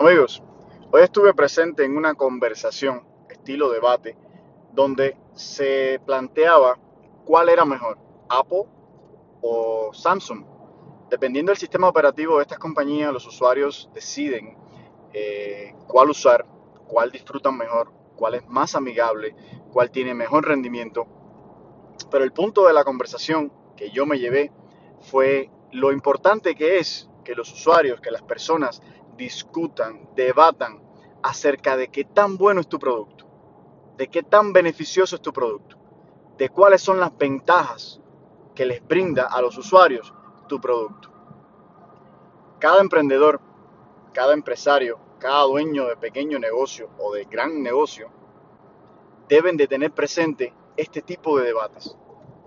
Amigos, hoy estuve presente en una conversación, estilo debate, donde se planteaba cuál era mejor, Apple o Samsung. Dependiendo del sistema operativo de estas compañías, los usuarios deciden eh, cuál usar, cuál disfrutan mejor, cuál es más amigable, cuál tiene mejor rendimiento. Pero el punto de la conversación que yo me llevé fue lo importante que es que los usuarios, que las personas discutan, debatan acerca de qué tan bueno es tu producto, de qué tan beneficioso es tu producto, de cuáles son las ventajas que les brinda a los usuarios tu producto. Cada emprendedor, cada empresario, cada dueño de pequeño negocio o de gran negocio deben de tener presente este tipo de debates.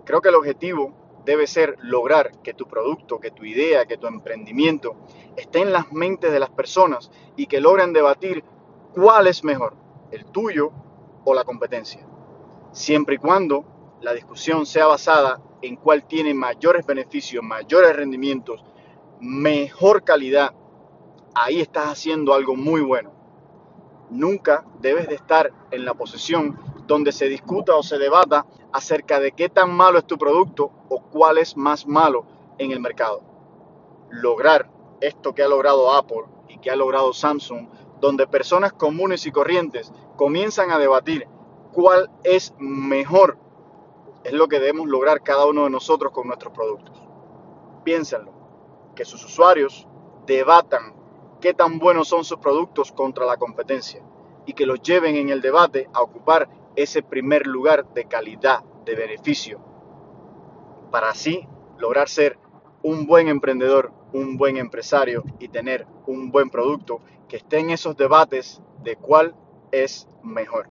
Creo que el objetivo debe ser lograr que tu producto, que tu idea, que tu emprendimiento esté en las mentes de las personas y que logren debatir cuál es mejor, el tuyo o la competencia. Siempre y cuando la discusión sea basada en cuál tiene mayores beneficios, mayores rendimientos, mejor calidad, ahí estás haciendo algo muy bueno. Nunca debes de estar en la posición donde se discuta o se debata acerca de qué tan malo es tu producto o cuál es más malo en el mercado. Lograr esto que ha logrado Apple y que ha logrado Samsung, donde personas comunes y corrientes comienzan a debatir cuál es mejor, es lo que debemos lograr cada uno de nosotros con nuestros productos. Piénsenlo, que sus usuarios debatan qué tan buenos son sus productos contra la competencia y que los lleven en el debate a ocupar ese primer lugar de calidad, de beneficio, para así lograr ser un buen emprendedor, un buen empresario y tener un buen producto que esté en esos debates de cuál es mejor.